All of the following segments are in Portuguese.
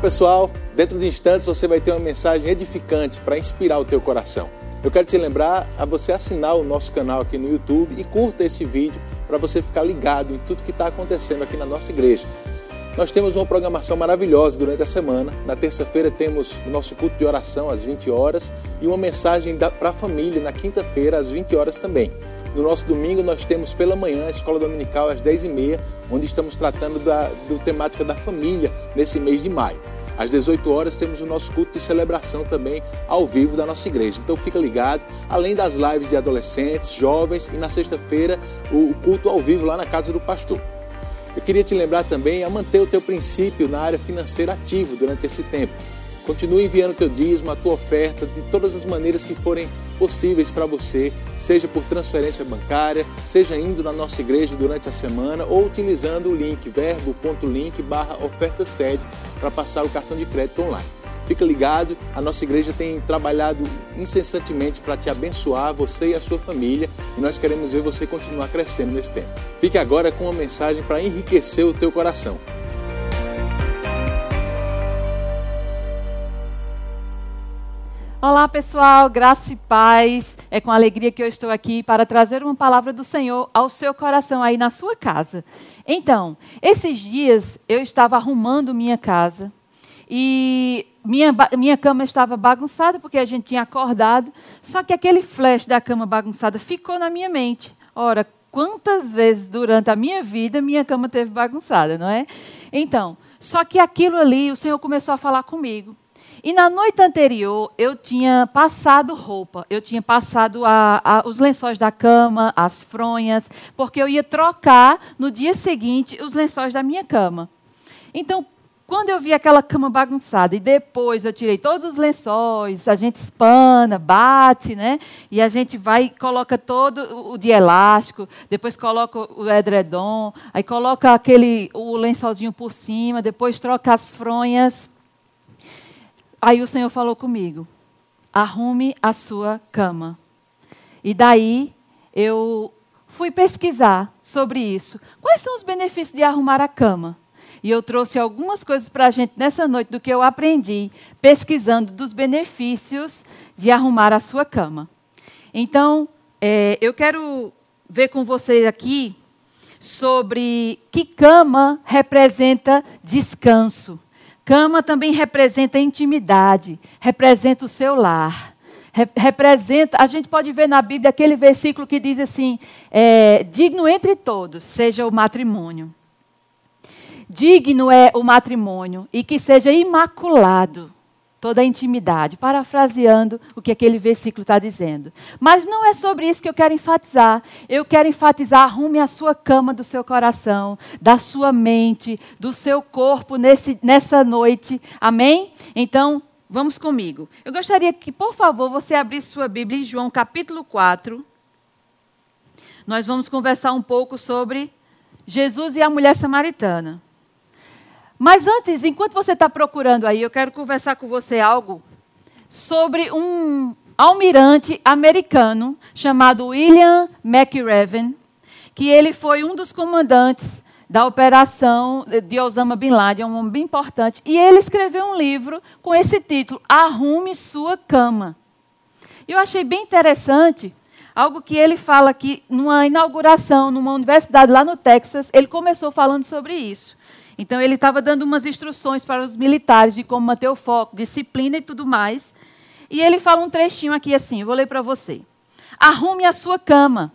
Pessoal, dentro de instantes você vai ter uma mensagem edificante para inspirar o teu coração. Eu quero te lembrar a você assinar o nosso canal aqui no YouTube e curta esse vídeo para você ficar ligado em tudo que está acontecendo aqui na nossa igreja. Nós temos uma programação maravilhosa durante a semana. Na terça-feira temos o nosso culto de oração às 20 horas e uma mensagem para a família na quinta-feira às 20 horas também. No nosso domingo nós temos pela manhã a escola dominical às 10h30, onde estamos tratando da do temática da família nesse mês de maio. Às 18 horas temos o nosso culto de celebração também ao vivo da nossa igreja. Então fica ligado, além das lives de adolescentes, jovens e na sexta-feira o culto ao vivo lá na casa do pastor. Eu queria te lembrar também a manter o teu princípio na área financeira ativo durante esse tempo. Continue enviando teu dízimo, a tua oferta, de todas as maneiras que forem possíveis para você, seja por transferência bancária, seja indo na nossa igreja durante a semana ou utilizando o link verbo.link barra oferta sede para passar o cartão de crédito online. Fica ligado, a nossa igreja tem trabalhado incessantemente para te abençoar, você e a sua família, e nós queremos ver você continuar crescendo nesse tempo. Fique agora com uma mensagem para enriquecer o teu coração. Olá, pessoal, graça e paz. É com alegria que eu estou aqui para trazer uma palavra do Senhor ao seu coração aí na sua casa. Então, esses dias eu estava arrumando minha casa e minha, minha cama estava bagunçada porque a gente tinha acordado, só que aquele flash da cama bagunçada ficou na minha mente. Ora, quantas vezes durante a minha vida minha cama teve bagunçada, não é? Então, só que aquilo ali, o Senhor começou a falar comigo. E na noite anterior, eu tinha passado roupa, eu tinha passado a, a, os lençóis da cama, as fronhas, porque eu ia trocar no dia seguinte os lençóis da minha cama. Então, quando eu vi aquela cama bagunçada e depois eu tirei todos os lençóis, a gente espana, bate, né? E a gente vai e coloca todo o de elástico, depois coloca o edredom, aí coloca aquele o lençolzinho por cima, depois troca as fronhas. Aí o Senhor falou comigo: arrume a sua cama. E daí eu fui pesquisar sobre isso. Quais são os benefícios de arrumar a cama? E eu trouxe algumas coisas para a gente nessa noite do que eu aprendi pesquisando dos benefícios de arrumar a sua cama. Então, é, eu quero ver com vocês aqui sobre que cama representa descanso. Cama também representa intimidade, representa o seu lar. representa, a gente pode ver na Bíblia aquele versículo que diz assim: é, digno entre todos seja o matrimônio. Digno é o matrimônio e que seja imaculado toda a intimidade, parafraseando o que aquele versículo está dizendo. Mas não é sobre isso que eu quero enfatizar. Eu quero enfatizar: arrume a sua cama do seu coração, da sua mente, do seu corpo nesse, nessa noite. Amém? Então, vamos comigo. Eu gostaria que, por favor, você abrisse sua Bíblia em João capítulo 4. Nós vamos conversar um pouco sobre Jesus e a mulher samaritana. Mas antes, enquanto você está procurando aí, eu quero conversar com você algo sobre um almirante americano chamado William McRaven, que ele foi um dos comandantes da operação de Osama Bin Laden, um homem bem importante, e ele escreveu um livro com esse título, Arrume Sua Cama. Eu achei bem interessante algo que ele fala aqui numa inauguração numa universidade lá no Texas, ele começou falando sobre isso. Então, ele estava dando umas instruções para os militares de como manter o foco, disciplina e tudo mais. E ele fala um trechinho aqui assim, vou ler para você. Arrume a sua cama.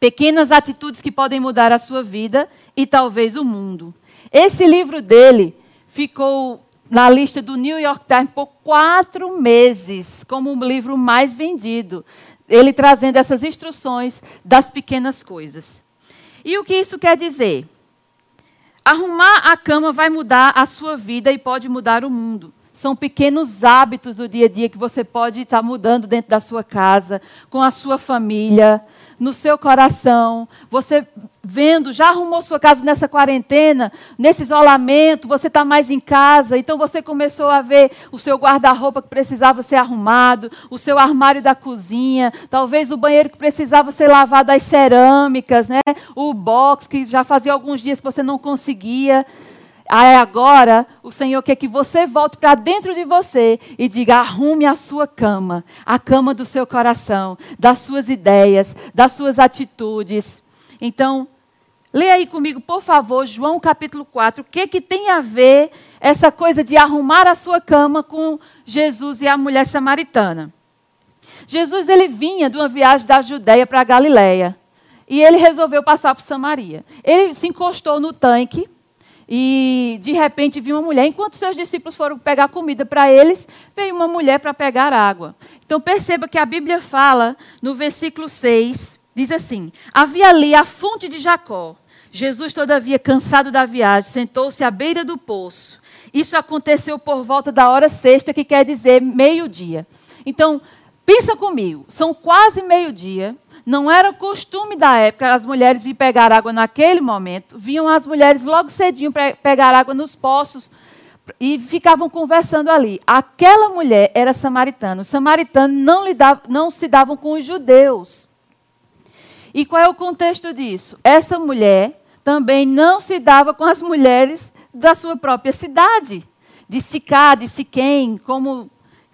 Pequenas atitudes que podem mudar a sua vida e talvez o mundo. Esse livro dele ficou na lista do New York Times por quatro meses como o livro mais vendido. Ele trazendo essas instruções das pequenas coisas. E o que isso quer dizer? Arrumar a cama vai mudar a sua vida e pode mudar o mundo. São pequenos hábitos do dia a dia que você pode estar mudando dentro da sua casa, com a sua família, no seu coração. Você vendo, já arrumou sua casa nessa quarentena, nesse isolamento, você está mais em casa, então você começou a ver o seu guarda-roupa que precisava ser arrumado, o seu armário da cozinha, talvez o banheiro que precisava ser lavado, as cerâmicas, né? o box que já fazia alguns dias que você não conseguia. Aí agora o Senhor quer que você volte para dentro de você e diga: arrume a sua cama, a cama do seu coração, das suas ideias, das suas atitudes. Então, leia aí comigo, por favor, João capítulo 4. O que, que tem a ver essa coisa de arrumar a sua cama com Jesus e a mulher samaritana? Jesus ele vinha de uma viagem da Judéia para a Galiléia e ele resolveu passar por Samaria. Ele se encostou no tanque e de repente viu uma mulher. Enquanto seus discípulos foram pegar comida para eles, veio uma mulher para pegar água. Então perceba que a Bíblia fala no versículo 6, diz assim: Havia ali a fonte de Jacó. Jesus, todavia, cansado da viagem, sentou-se à beira do poço. Isso aconteceu por volta da hora sexta, que quer dizer meio-dia. Então, pensa comigo, são quase meio-dia. Não era costume da época as mulheres vir pegar água naquele momento. Vinham as mulheres logo cedinho para pegar água nos poços e ficavam conversando ali. Aquela mulher era samaritana. Os samaritanos não, não se davam com os judeus. E qual é o contexto disso? Essa mulher também não se dava com as mulheres da sua própria cidade, de Sicá, de Siquém, como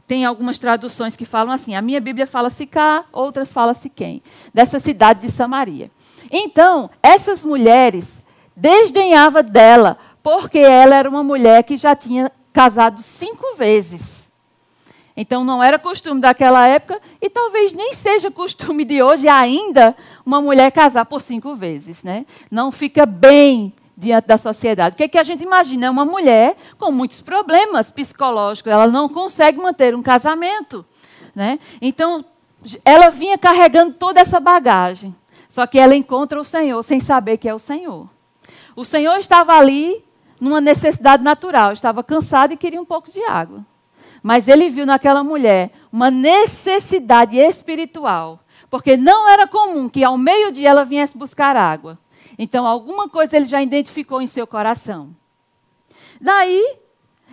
tem algumas traduções que falam assim. A minha Bíblia fala Sicá, outras falam Siquém, dessa cidade de Samaria. Então, essas mulheres desdenhavam dela, porque ela era uma mulher que já tinha casado cinco vezes. Então, não era costume daquela época e talvez nem seja costume de hoje ainda uma mulher casar por cinco vezes. Né? Não fica bem diante da sociedade. O que, é que a gente imagina? É uma mulher com muitos problemas psicológicos, ela não consegue manter um casamento. Né? Então, ela vinha carregando toda essa bagagem. Só que ela encontra o Senhor sem saber que é o Senhor. O Senhor estava ali numa necessidade natural, estava cansado e queria um pouco de água. Mas ele viu naquela mulher uma necessidade espiritual, porque não era comum que ao meio-dia ela viesse buscar água. Então, alguma coisa ele já identificou em seu coração. Daí,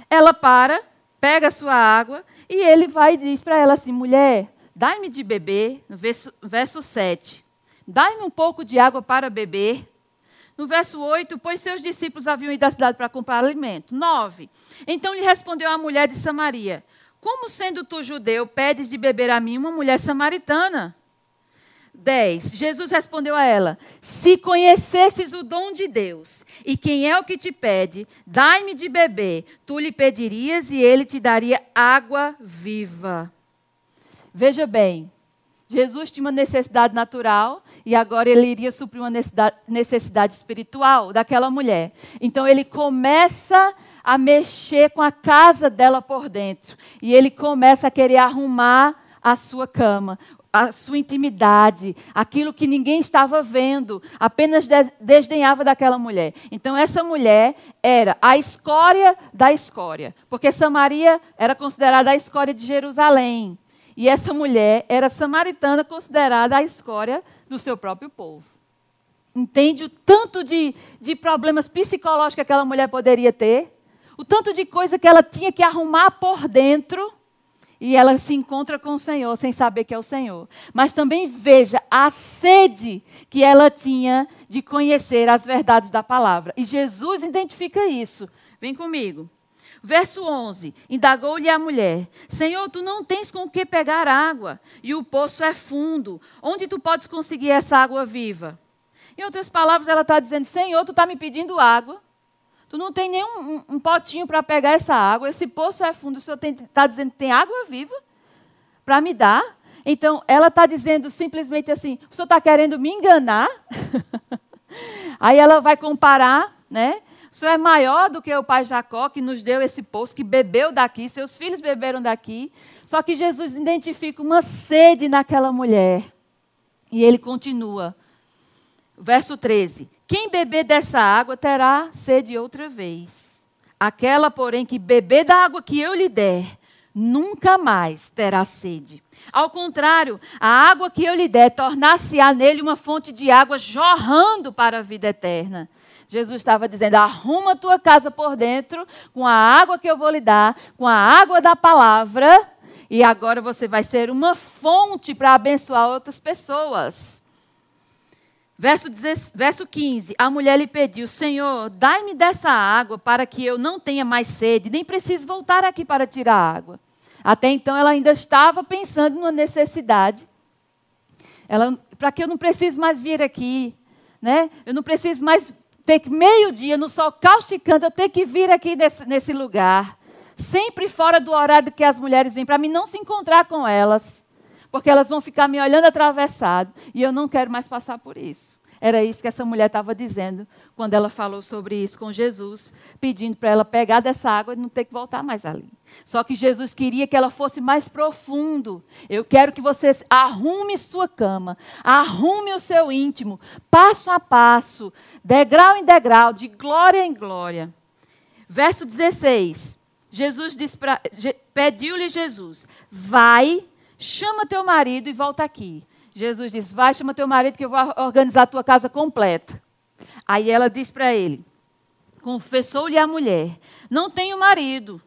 ela para, pega a sua água e ele vai e diz para ela assim: mulher, dai-me de beber, no verso, verso 7. Dai-me um pouco de água para beber. No verso 8, pois seus discípulos haviam ido à cidade para comprar alimento. 9. Então lhe respondeu a mulher de Samaria: Como sendo tu judeu, pedes de beber a mim uma mulher samaritana? 10. Jesus respondeu a ela: Se conhecesses o dom de Deus e quem é o que te pede, dai-me de beber, tu lhe pedirias e ele te daria água viva. Veja bem, Jesus tinha uma necessidade natural e agora ele iria suprir uma necessidade, espiritual daquela mulher. Então ele começa a mexer com a casa dela por dentro e ele começa a querer arrumar a sua cama a sua intimidade, aquilo que ninguém estava vendo, apenas desdenhava daquela mulher. Então, essa mulher era a escória da escória, porque Samaria era considerada a escória de Jerusalém. E essa mulher era samaritana, considerada a escória do seu próprio povo. Entende o tanto de, de problemas psicológicos que aquela mulher poderia ter? O tanto de coisa que ela tinha que arrumar por dentro e ela se encontra com o Senhor sem saber que é o Senhor. Mas também veja a sede que ela tinha de conhecer as verdades da palavra. E Jesus identifica isso. Vem comigo. Verso 11: Indagou-lhe a mulher: Senhor, tu não tens com o que pegar água, e o poço é fundo. Onde tu podes conseguir essa água viva? Em outras palavras, ela está dizendo: Senhor, tu está me pedindo água, Tu não tem nenhum um, um potinho para pegar essa água. Esse poço é fundo. O Senhor está dizendo que tem água viva para me dar. Então, ela está dizendo simplesmente assim: o Senhor está querendo me enganar? Aí ela vai comparar, né? O Senhor é maior do que o pai Jacó, que nos deu esse poço, que bebeu daqui, seus filhos beberam daqui. Só que Jesus identifica uma sede naquela mulher. E ele continua. Verso 13: Quem beber dessa água terá sede outra vez. Aquela, porém, que beber da água que eu lhe der, nunca mais terá sede. Ao contrário, a água que eu lhe der tornar-se-á nele uma fonte de água jorrando para a vida eterna. Jesus estava dizendo: arruma a tua casa por dentro com a água que eu vou lhe dar, com a água da palavra, e agora você vai ser uma fonte para abençoar outras pessoas. Verso, 10, verso 15: A mulher lhe pediu: Senhor, dai-me dessa água para que eu não tenha mais sede, nem precise voltar aqui para tirar água. Até então ela ainda estava pensando numa necessidade. Para que eu não precise mais vir aqui, né? Eu não preciso mais ter meio-dia no sol causticante, eu tenho que vir aqui nesse, nesse lugar. Sempre fora do horário que as mulheres vêm, para mim não se encontrar com elas. Porque elas vão ficar me olhando atravessado. E eu não quero mais passar por isso. Era isso que essa mulher estava dizendo quando ela falou sobre isso com Jesus, pedindo para ela pegar dessa água e não ter que voltar mais ali. Só que Jesus queria que ela fosse mais profundo. Eu quero que você arrume sua cama, arrume o seu íntimo, passo a passo, degrau em degrau, de glória em glória. Verso 16. Jesus pediu-lhe Jesus: Vai, chama teu marido e volta aqui. Jesus disse: Vai, chama teu marido que eu vou organizar a tua casa completa. Aí ela disse para ele: Confessou-lhe a mulher: Não tenho marido.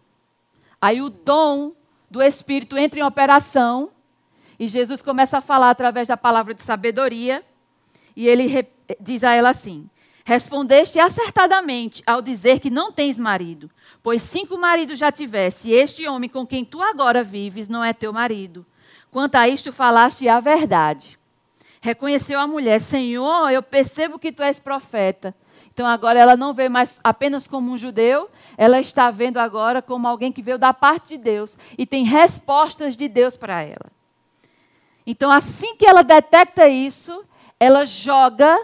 Aí o dom do Espírito entra em operação e Jesus começa a falar através da palavra de sabedoria. E ele diz a ela assim: Respondeste acertadamente ao dizer que não tens marido, pois cinco maridos já tiveste, e este homem com quem tu agora vives não é teu marido. Quanto a isto falaste a verdade. Reconheceu a mulher: Senhor, eu percebo que tu és profeta. Então agora ela não vê mais apenas como um judeu, ela está vendo agora como alguém que veio da parte de Deus e tem respostas de Deus para ela. Então assim que ela detecta isso, ela joga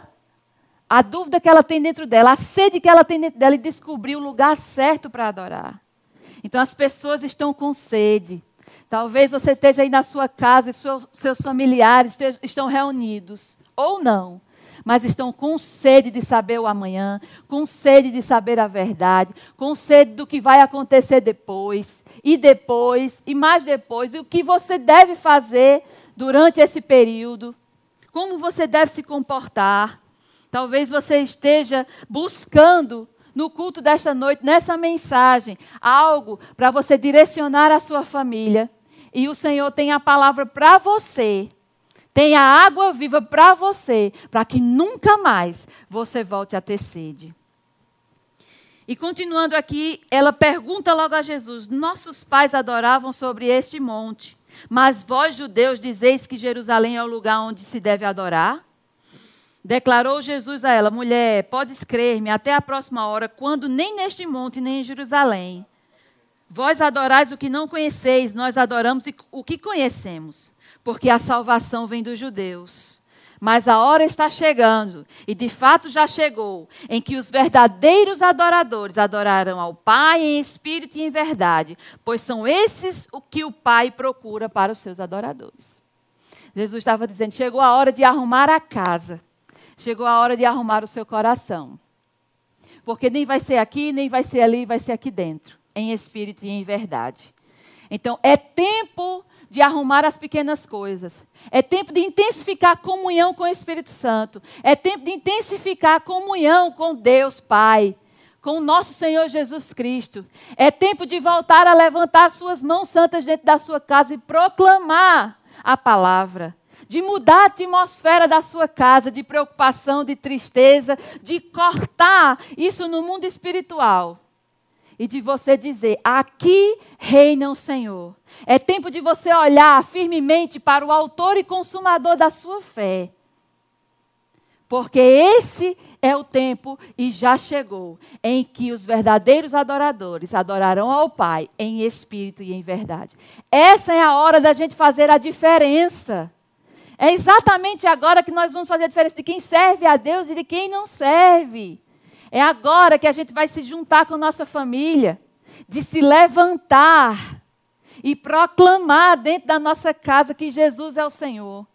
a dúvida que ela tem dentro dela, a sede que ela tem dentro dela e descobrir o lugar certo para adorar. Então as pessoas estão com sede. Talvez você esteja aí na sua casa e seus, familiares estão reunidos, ou não, mas estão com sede de saber o amanhã, com sede de saber a verdade, com sede do que vai acontecer depois, e depois, e mais depois, e o que você deve fazer durante esse período, como você deve se comportar. Talvez você esteja buscando no culto desta noite, nessa mensagem, algo para você direcionar a sua família e o Senhor tem a palavra para você. Tem a água viva para você, para que nunca mais você volte a ter sede. E continuando aqui, ela pergunta logo a Jesus: Nossos pais adoravam sobre este monte, mas vós, judeus, dizeis que Jerusalém é o lugar onde se deve adorar? Declarou Jesus a ela: Mulher, podes crer-me até a próxima hora, quando nem neste monte, nem em Jerusalém Vós adorais o que não conheceis, nós adoramos o que conhecemos, porque a salvação vem dos judeus. Mas a hora está chegando, e de fato já chegou, em que os verdadeiros adoradores adorarão ao Pai em espírito e em verdade, pois são esses o que o Pai procura para os seus adoradores. Jesus estava dizendo: chegou a hora de arrumar a casa, chegou a hora de arrumar o seu coração. Porque nem vai ser aqui, nem vai ser ali, vai ser aqui dentro em espírito e em verdade. Então, é tempo de arrumar as pequenas coisas. É tempo de intensificar a comunhão com o Espírito Santo. É tempo de intensificar a comunhão com Deus Pai, com o nosso Senhor Jesus Cristo. É tempo de voltar a levantar suas mãos santas dentro da sua casa e proclamar a palavra. De mudar a atmosfera da sua casa de preocupação, de tristeza, de cortar isso no mundo espiritual e de você dizer: aqui reina o Senhor. É tempo de você olhar firmemente para o Autor e Consumador da sua fé. Porque esse é o tempo e já chegou em que os verdadeiros adoradores adorarão ao Pai em espírito e em verdade. Essa é a hora da gente fazer a diferença. É exatamente agora que nós vamos fazer a diferença de quem serve a Deus e de quem não serve. É agora que a gente vai se juntar com nossa família, de se levantar e proclamar dentro da nossa casa que Jesus é o Senhor.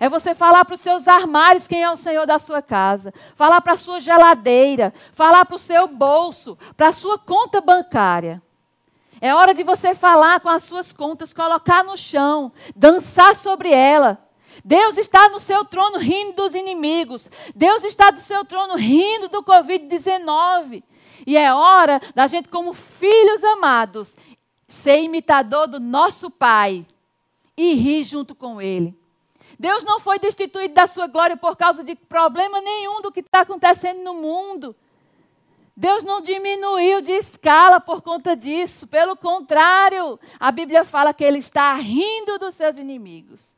É você falar para os seus armários quem é o Senhor da sua casa. Falar para a sua geladeira. Falar para o seu bolso. Para a sua conta bancária. É hora de você falar com as suas contas, colocar no chão, dançar sobre ela. Deus está no seu trono rindo dos inimigos. Deus está do seu trono rindo do Covid-19. E é hora da gente, como filhos amados, ser imitador do nosso Pai e rir junto com Ele. Deus não foi destituído da sua glória por causa de problema nenhum do que está acontecendo no mundo. Deus não diminuiu de escala por conta disso. Pelo contrário, a Bíblia fala que Ele está rindo dos seus inimigos.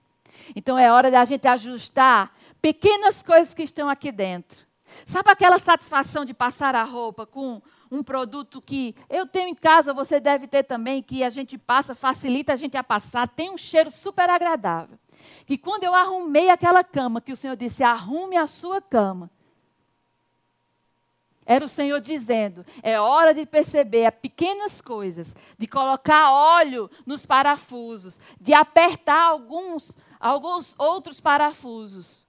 Então é hora da gente ajustar pequenas coisas que estão aqui dentro. Sabe aquela satisfação de passar a roupa com um produto que eu tenho em casa, você deve ter também, que a gente passa, facilita a gente a passar, tem um cheiro super agradável. Que quando eu arrumei aquela cama, que o Senhor disse: arrume a sua cama. Era o Senhor dizendo: é hora de perceber as pequenas coisas, de colocar óleo nos parafusos, de apertar alguns, alguns outros parafusos,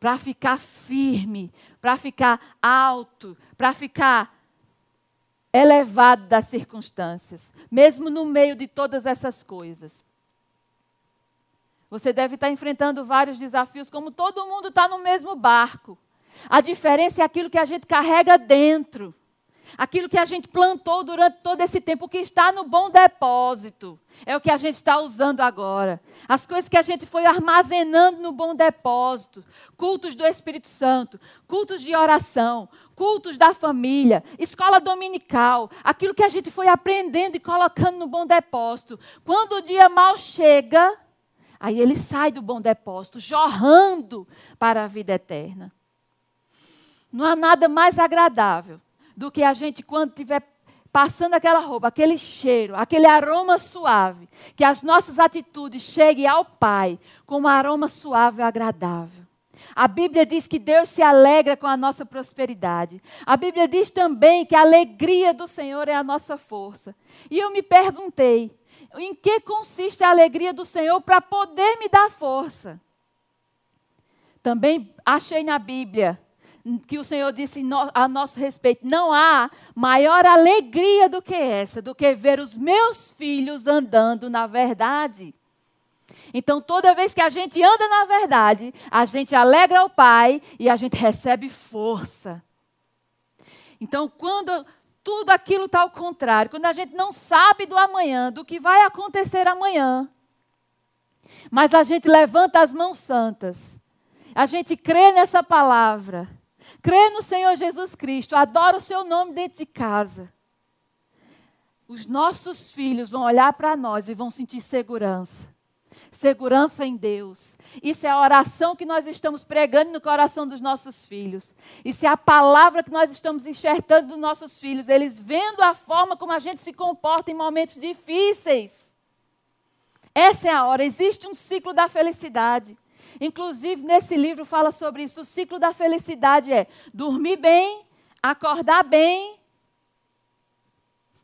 para ficar firme, para ficar alto, para ficar elevado das circunstâncias, mesmo no meio de todas essas coisas. Você deve estar enfrentando vários desafios, como todo mundo está no mesmo barco. A diferença é aquilo que a gente carrega dentro. Aquilo que a gente plantou durante todo esse tempo, que está no bom depósito, é o que a gente está usando agora. As coisas que a gente foi armazenando no bom depósito: cultos do Espírito Santo, cultos de oração, cultos da família, escola dominical, aquilo que a gente foi aprendendo e colocando no bom depósito. Quando o dia mal chega, aí ele sai do bom depósito, jorrando para a vida eterna. Não há nada mais agradável do que a gente, quando estiver passando aquela roupa, aquele cheiro, aquele aroma suave, que as nossas atitudes cheguem ao Pai com um aroma suave e agradável. A Bíblia diz que Deus se alegra com a nossa prosperidade. A Bíblia diz também que a alegria do Senhor é a nossa força. E eu me perguntei, em que consiste a alegria do Senhor para poder me dar força? Também achei na Bíblia que o Senhor disse a nosso respeito: não há maior alegria do que essa, do que ver os meus filhos andando na verdade. Então, toda vez que a gente anda na verdade, a gente alegra o Pai e a gente recebe força. Então, quando tudo aquilo está ao contrário, quando a gente não sabe do amanhã, do que vai acontecer amanhã, mas a gente levanta as mãos santas, a gente crê nessa palavra crê no Senhor Jesus Cristo, adora o seu nome dentro de casa, os nossos filhos vão olhar para nós e vão sentir segurança. Segurança em Deus. Isso é a oração que nós estamos pregando no coração dos nossos filhos. Isso é a palavra que nós estamos enxertando dos nossos filhos. Eles vendo a forma como a gente se comporta em momentos difíceis. Essa é a hora. Existe um ciclo da felicidade. Inclusive, nesse livro fala sobre isso. O ciclo da felicidade é dormir bem, acordar bem,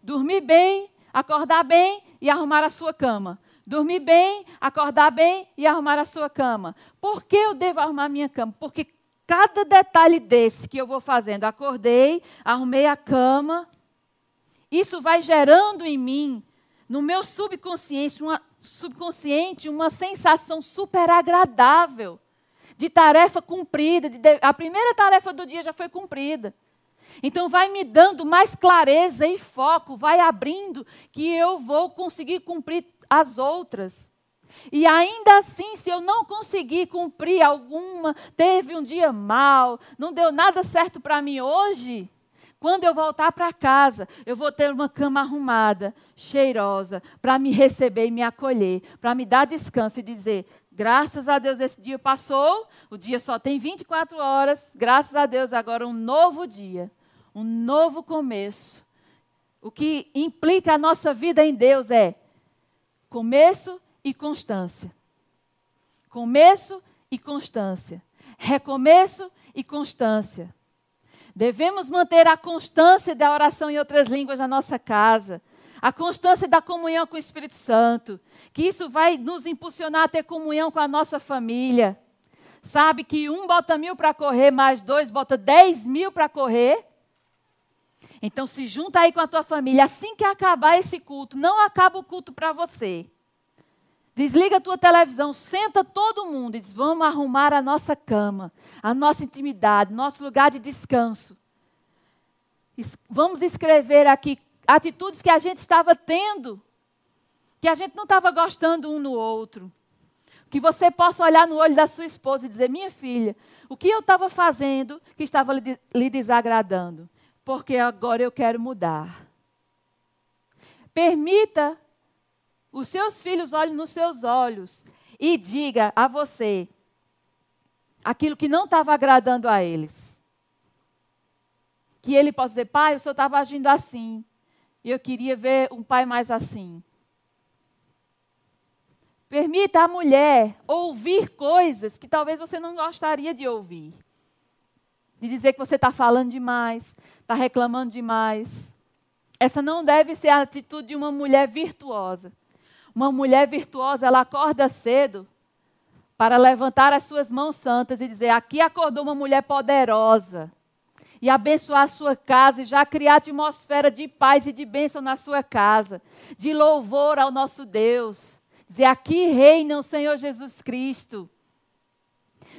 dormir bem, acordar bem e arrumar a sua cama. Dormir bem, acordar bem e arrumar a sua cama. Por que eu devo arrumar minha cama? Porque cada detalhe desse que eu vou fazendo, acordei, arrumei a cama, isso vai gerando em mim, no meu subconsciente, uma, subconsciente uma sensação super agradável de tarefa cumprida. De, a primeira tarefa do dia já foi cumprida. Então, vai me dando mais clareza e foco, vai abrindo que eu vou conseguir cumprir as outras. E ainda assim, se eu não conseguir cumprir alguma, teve um dia mal, não deu nada certo para mim hoje, quando eu voltar para casa, eu vou ter uma cama arrumada, cheirosa, para me receber e me acolher, para me dar descanso e dizer: graças a Deus esse dia passou, o dia só tem 24 horas, graças a Deus agora um novo dia, um novo começo. O que implica a nossa vida em Deus é começo e constância. Começo e constância. Recomeço e constância. Devemos manter a constância da oração em outras línguas na nossa casa, a constância da comunhão com o Espírito Santo, que isso vai nos impulsionar a ter comunhão com a nossa família. Sabe que um bota mil para correr, mais dois bota dez mil para correr. Então se junta aí com a tua família. Assim que acabar esse culto, não acaba o culto para você. Desliga a tua televisão, senta todo mundo e diz: vamos arrumar a nossa cama, a nossa intimidade, nosso lugar de descanso. Vamos escrever aqui atitudes que a gente estava tendo, que a gente não estava gostando um no outro, Que você possa olhar no olho da sua esposa e dizer: Minha filha, o que eu estava fazendo que estava lhe desagradando? Porque agora eu quero mudar. Permita os seus filhos olhem nos seus olhos e diga a você aquilo que não estava agradando a eles. Que ele possa dizer, pai, o senhor estava agindo assim. E eu queria ver um pai mais assim. Permita a mulher ouvir coisas que talvez você não gostaria de ouvir. De dizer que você está falando demais, está reclamando demais. Essa não deve ser a atitude de uma mulher virtuosa. Uma mulher virtuosa, ela acorda cedo para levantar as suas mãos santas e dizer: Aqui acordou uma mulher poderosa. E abençoar a sua casa e já criar atmosfera de paz e de bênção na sua casa, de louvor ao nosso Deus. Dizer: Aqui reina o Senhor Jesus Cristo.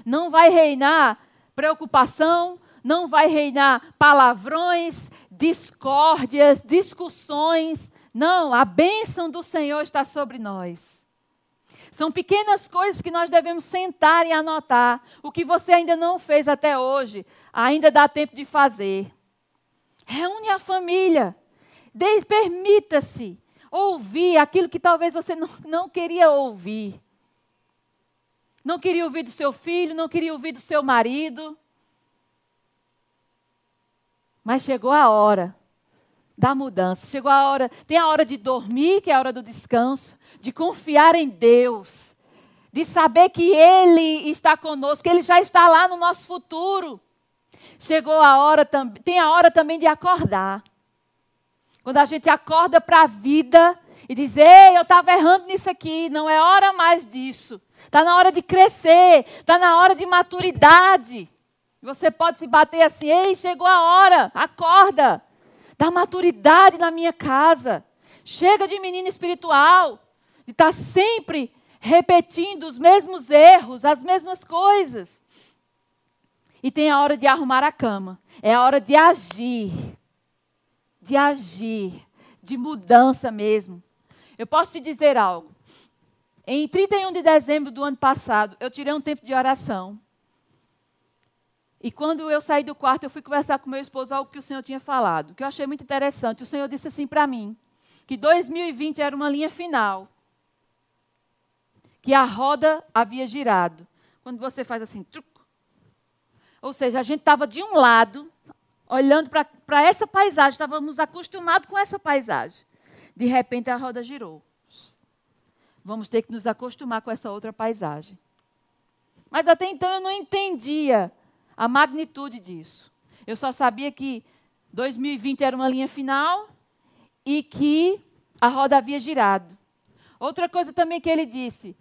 Não vai reinar preocupação, não vai reinar palavrões, discórdias, discussões. Não, a bênção do Senhor está sobre nós. São pequenas coisas que nós devemos sentar e anotar. O que você ainda não fez até hoje, ainda dá tempo de fazer. Reúne a família. Permita-se ouvir aquilo que talvez você não, não queria ouvir. Não queria ouvir do seu filho, não queria ouvir do seu marido. Mas chegou a hora da mudança. Chegou a hora, tem a hora de dormir, que é a hora do descanso, de confiar em Deus, de saber que Ele está conosco, que Ele já está lá no nosso futuro. Chegou a hora também, tem a hora também de acordar. Quando a gente acorda para a vida e diz: Ei, eu estava errando nisso aqui, não é hora mais disso. Está na hora de crescer, está na hora de maturidade. Você pode se bater assim, ei, chegou a hora, acorda. Dá maturidade na minha casa. Chega de menino espiritual, de estar tá sempre repetindo os mesmos erros, as mesmas coisas. E tem a hora de arrumar a cama. É a hora de agir. De agir. De mudança mesmo. Eu posso te dizer algo. Em 31 de dezembro do ano passado, eu tirei um tempo de oração. E quando eu saí do quarto, eu fui conversar com meu esposo algo que o Senhor tinha falado, que eu achei muito interessante. O Senhor disse assim para mim, que 2020 era uma linha final. Que a roda havia girado. Quando você faz assim, truco. Ou seja, a gente estava de um lado, olhando para essa paisagem, estávamos acostumados com essa paisagem. De repente a roda girou. Vamos ter que nos acostumar com essa outra paisagem. Mas até então eu não entendia a magnitude disso. Eu só sabia que 2020 era uma linha final e que a roda havia girado. Outra coisa também que ele disse,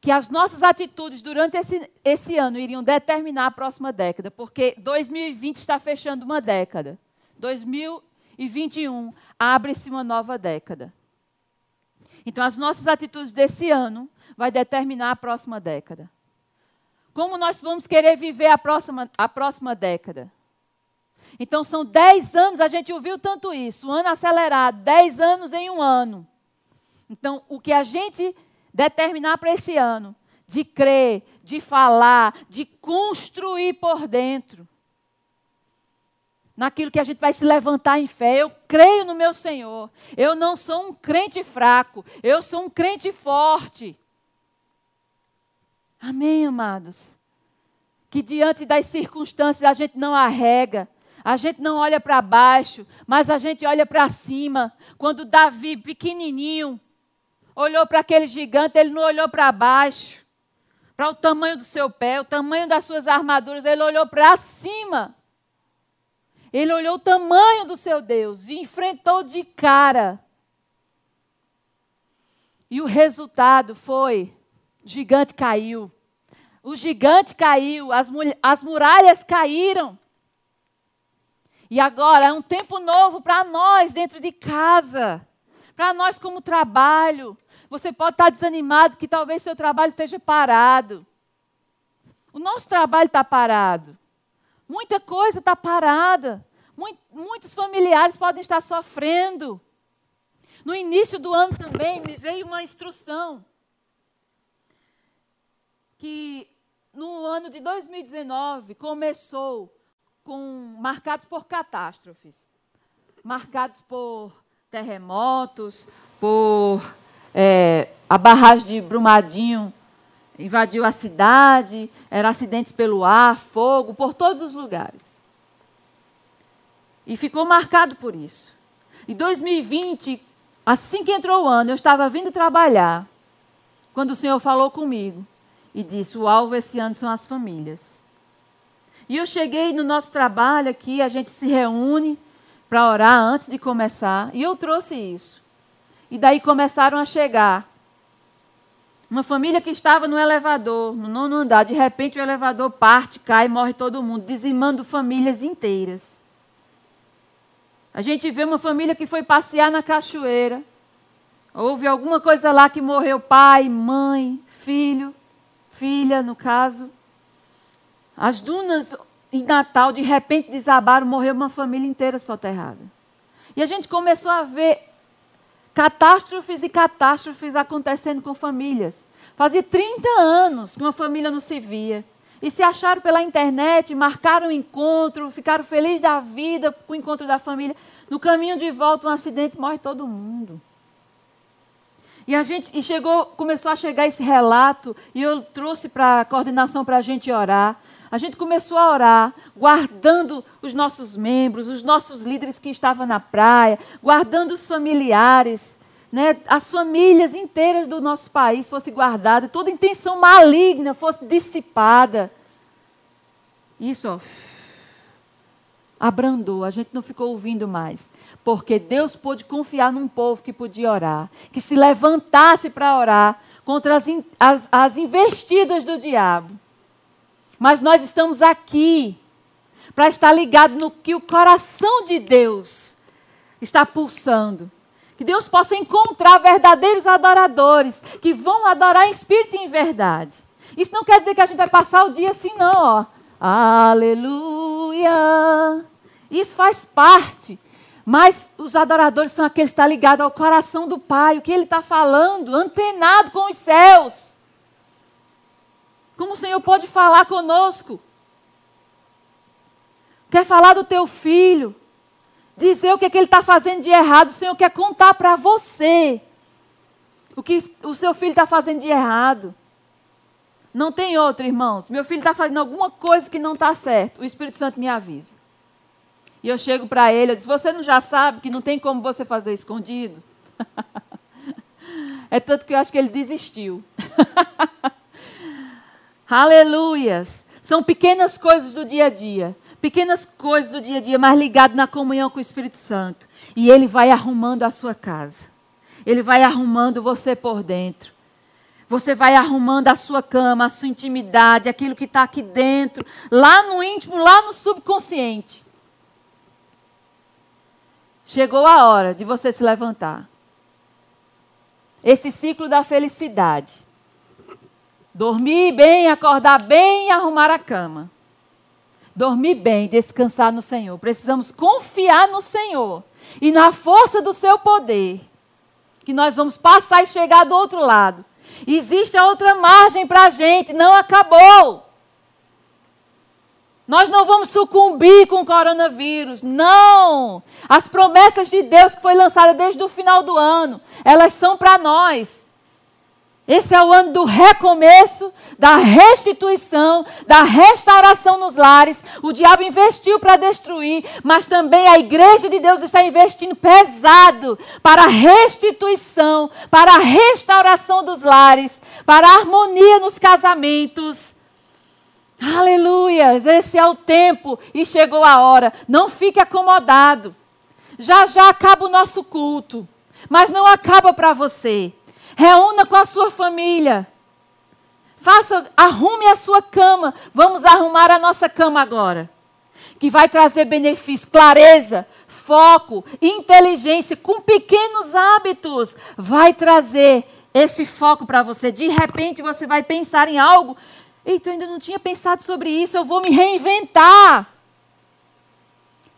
que as nossas atitudes durante esse, esse ano iriam determinar a próxima década, porque 2020 está fechando uma década. 2021 abre-se uma nova década. Então, as nossas atitudes desse ano vai determinar a próxima década. Como nós vamos querer viver a próxima, a próxima década? Então, são dez anos, a gente ouviu tanto isso, um ano acelerado, dez anos em um ano. Então, o que a gente determinar para esse ano, de crer, de falar, de construir por dentro, naquilo que a gente vai se levantar em fé. Eu creio no meu Senhor. Eu não sou um crente fraco, eu sou um crente forte. Amém, amados? Que diante das circunstâncias a gente não arrega, a gente não olha para baixo, mas a gente olha para cima. Quando Davi, pequenininho, olhou para aquele gigante, ele não olhou para baixo, para o tamanho do seu pé, o tamanho das suas armaduras, ele olhou para cima. Ele olhou o tamanho do seu Deus e enfrentou de cara. E o resultado foi o gigante caiu. O gigante caiu, as, as muralhas caíram. E agora é um tempo novo para nós dentro de casa, para nós como trabalho. Você pode estar desanimado que talvez seu trabalho esteja parado. O nosso trabalho está parado. Muita coisa está parada. Muitos familiares podem estar sofrendo. No início do ano também me veio uma instrução que no ano de 2019 começou com marcados por catástrofes, marcados por terremotos, por é, a barragem de Brumadinho invadiu a cidade, eram acidentes pelo ar, fogo, por todos os lugares. E ficou marcado por isso. Em 2020, assim que entrou o ano, eu estava vindo trabalhar, quando o Senhor falou comigo e disse: o alvo esse ano são as famílias. E eu cheguei no nosso trabalho aqui, a gente se reúne para orar antes de começar, e eu trouxe isso. E daí começaram a chegar uma família que estava no elevador, no nono andar, de repente o elevador parte, cai, morre todo mundo, dizimando famílias inteiras. A gente vê uma família que foi passear na cachoeira. Houve alguma coisa lá que morreu pai, mãe, filho, filha, no caso. As dunas em Natal, de repente, desabaram, morreu uma família inteira soterrada. E a gente começou a ver catástrofes e catástrofes acontecendo com famílias. Fazia 30 anos que uma família não se via. E se acharam pela internet, marcaram um encontro, ficaram felizes da vida com o encontro da família. No caminho de volta, um acidente, morre todo mundo. E a gente e chegou, começou a chegar esse relato, e eu trouxe para a coordenação para a gente orar. A gente começou a orar, guardando os nossos membros, os nossos líderes que estavam na praia, guardando os familiares, né, as famílias inteiras do nosso país fossem guardadas, toda intenção maligna fosse dissipada. Isso, ó, abrandou, a gente não ficou ouvindo mais. Porque Deus pôde confiar num povo que podia orar, que se levantasse para orar contra as, as, as investidas do diabo. Mas nós estamos aqui para estar ligado no que o coração de Deus está pulsando. Que Deus possa encontrar verdadeiros adoradores que vão adorar em espírito e em verdade. Isso não quer dizer que a gente vai passar o dia assim, não, ó. Aleluia. Isso faz parte. Mas os adoradores são aqueles que estão ligados ao coração do Pai, o que Ele está falando, antenado com os céus. Como o Senhor pode falar conosco? Quer falar do teu filho? Dizer o que, é que ele está fazendo de errado. O Senhor quer contar para você o que o seu filho está fazendo de errado. Não tem outro, irmãos. Meu filho está fazendo alguma coisa que não está certo. O Espírito Santo me avisa. E eu chego para ele, eu digo, você não já sabe que não tem como você fazer escondido? é tanto que eu acho que ele desistiu. Aleluias! São pequenas coisas do dia a dia. Pequenas coisas do dia a dia, mas ligado na comunhão com o Espírito Santo. E ele vai arrumando a sua casa. Ele vai arrumando você por dentro. Você vai arrumando a sua cama, a sua intimidade, aquilo que está aqui dentro, lá no íntimo, lá no subconsciente. Chegou a hora de você se levantar. Esse ciclo da felicidade. Dormir bem, acordar bem e arrumar a cama. Dormir bem, descansar no Senhor. Precisamos confiar no Senhor e na força do seu poder. Que nós vamos passar e chegar do outro lado. Existe a outra margem para a gente, não acabou. Nós não vamos sucumbir com o coronavírus, não. As promessas de Deus que foi lançada desde o final do ano, elas são para nós. Esse é o ano do recomeço, da restituição, da restauração nos lares. O diabo investiu para destruir, mas também a igreja de Deus está investindo pesado para a restituição, para a restauração dos lares, para a harmonia nos casamentos. Aleluia! Esse é o tempo e chegou a hora. Não fique acomodado. Já já acaba o nosso culto, mas não acaba para você. Reúna com a sua família. Faça, arrume a sua cama. Vamos arrumar a nossa cama agora. Que vai trazer benefício, clareza, foco, inteligência, com pequenos hábitos. Vai trazer esse foco para você. De repente você vai pensar em algo. Eita, eu ainda não tinha pensado sobre isso. Eu vou me reinventar.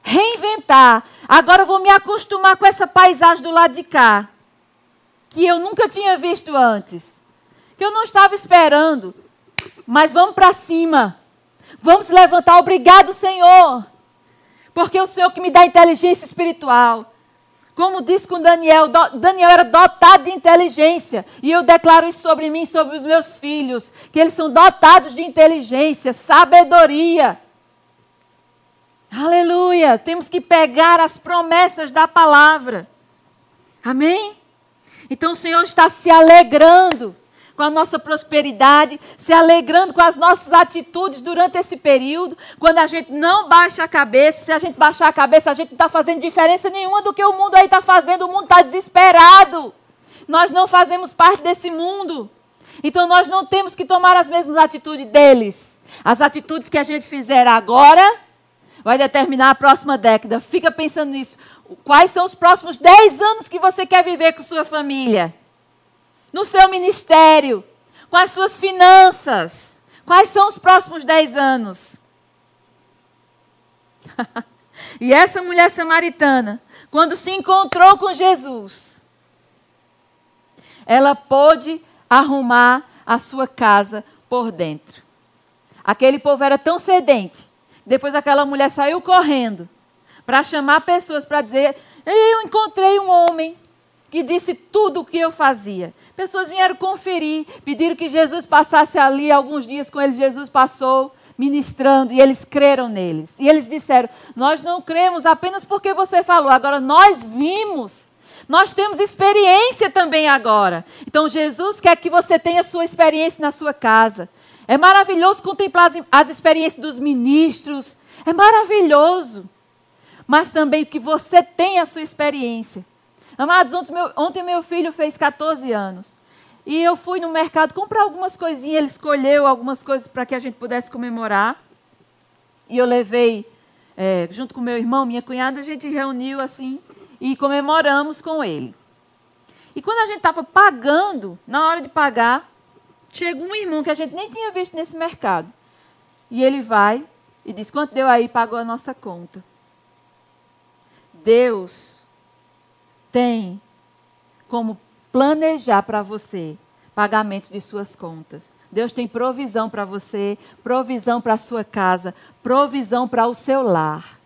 Reinventar. Agora eu vou me acostumar com essa paisagem do lado de cá que eu nunca tinha visto antes, que eu não estava esperando. Mas vamos para cima. Vamos levantar. Obrigado, Senhor. Porque é o Senhor que me dá inteligência espiritual. Como disse com Daniel, Daniel era dotado de inteligência. E eu declaro isso sobre mim, sobre os meus filhos. Que eles são dotados de inteligência, sabedoria. Aleluia! Temos que pegar as promessas da palavra. Amém? Então o Senhor está se alegrando com a nossa prosperidade, se alegrando com as nossas atitudes durante esse período. Quando a gente não baixa a cabeça, se a gente baixar a cabeça, a gente não está fazendo diferença nenhuma do que o mundo aí está fazendo. O mundo está desesperado. Nós não fazemos parte desse mundo. Então nós não temos que tomar as mesmas atitudes deles. As atitudes que a gente fizer agora vai determinar a próxima década. Fica pensando nisso. Quais são os próximos 10 anos que você quer viver com sua família? No seu ministério? Com as suas finanças? Quais são os próximos 10 anos? e essa mulher samaritana, quando se encontrou com Jesus, ela pôde arrumar a sua casa por dentro. Aquele povo era tão sedente depois aquela mulher saiu correndo para chamar pessoas para dizer: Eu encontrei um homem que disse tudo o que eu fazia. Pessoas vieram conferir, pediram que Jesus passasse ali alguns dias com eles. Jesus passou ministrando e eles creram neles. E eles disseram: Nós não cremos apenas porque você falou, agora nós vimos. Nós temos experiência também agora. Então Jesus quer que você tenha sua experiência na sua casa. É maravilhoso contemplar as, as experiências dos ministros. É maravilhoso. Mas também que você tenha a sua experiência. Amados, ontem meu, ontem meu filho fez 14 anos. E eu fui no mercado comprar algumas coisinhas. Ele escolheu algumas coisas para que a gente pudesse comemorar. E eu levei, é, junto com meu irmão, minha cunhada, a gente reuniu assim e comemoramos com ele. E quando a gente estava pagando, na hora de pagar, chega um irmão que a gente nem tinha visto nesse mercado. E ele vai e diz: quanto deu aí? Pagou a nossa conta. Deus tem como planejar para você pagamentos de suas contas. Deus tem provisão para você, provisão para a sua casa, provisão para o seu lar.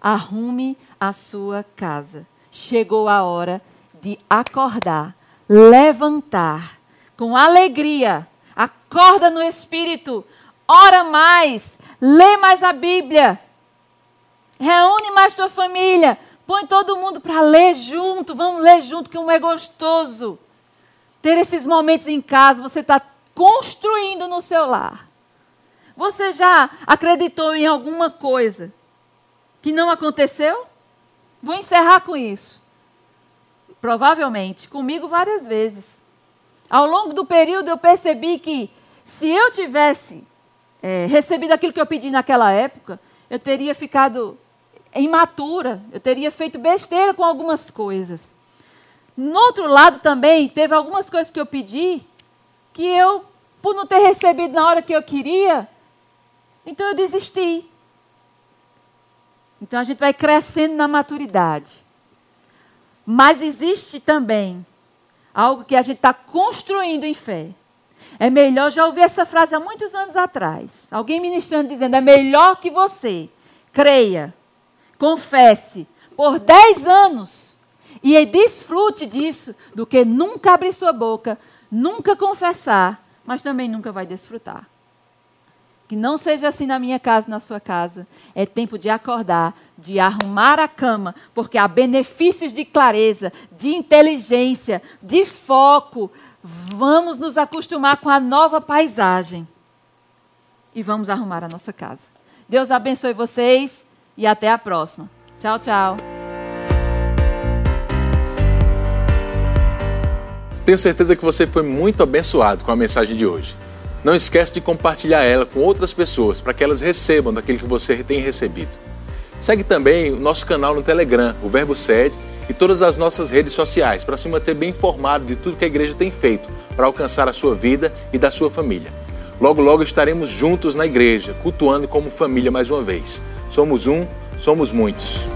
Arrume a sua casa. Chegou a hora de acordar, levantar com alegria, acorda no espírito, ora mais, lê mais a Bíblia, reúne mais tua família, põe todo mundo para ler junto, vamos ler junto, que um é gostoso. Ter esses momentos em casa, você está construindo no seu lar. Você já acreditou em alguma coisa que não aconteceu? Vou encerrar com isso. Provavelmente, comigo várias vezes. Ao longo do período, eu percebi que se eu tivesse é, recebido aquilo que eu pedi naquela época, eu teria ficado imatura, eu teria feito besteira com algumas coisas. No outro lado também, teve algumas coisas que eu pedi que eu, por não ter recebido na hora que eu queria, então eu desisti. Então a gente vai crescendo na maturidade. Mas existe também algo que a gente está construindo em fé. É melhor, já ouvi essa frase há muitos anos atrás. Alguém ministrando dizendo: é melhor que você creia, confesse por 10 anos e desfrute disso do que nunca abrir sua boca, nunca confessar, mas também nunca vai desfrutar. Que não seja assim na minha casa, na sua casa. É tempo de acordar, de arrumar a cama, porque há benefícios de clareza, de inteligência, de foco. Vamos nos acostumar com a nova paisagem. E vamos arrumar a nossa casa. Deus abençoe vocês e até a próxima. Tchau, tchau. Tenho certeza que você foi muito abençoado com a mensagem de hoje. Não esquece de compartilhar ela com outras pessoas para que elas recebam daquilo que você tem recebido. Segue também o nosso canal no Telegram, o Verbo Sede, e todas as nossas redes sociais para se manter bem informado de tudo que a igreja tem feito para alcançar a sua vida e da sua família. Logo, logo estaremos juntos na igreja, cultuando como família mais uma vez. Somos um, somos muitos.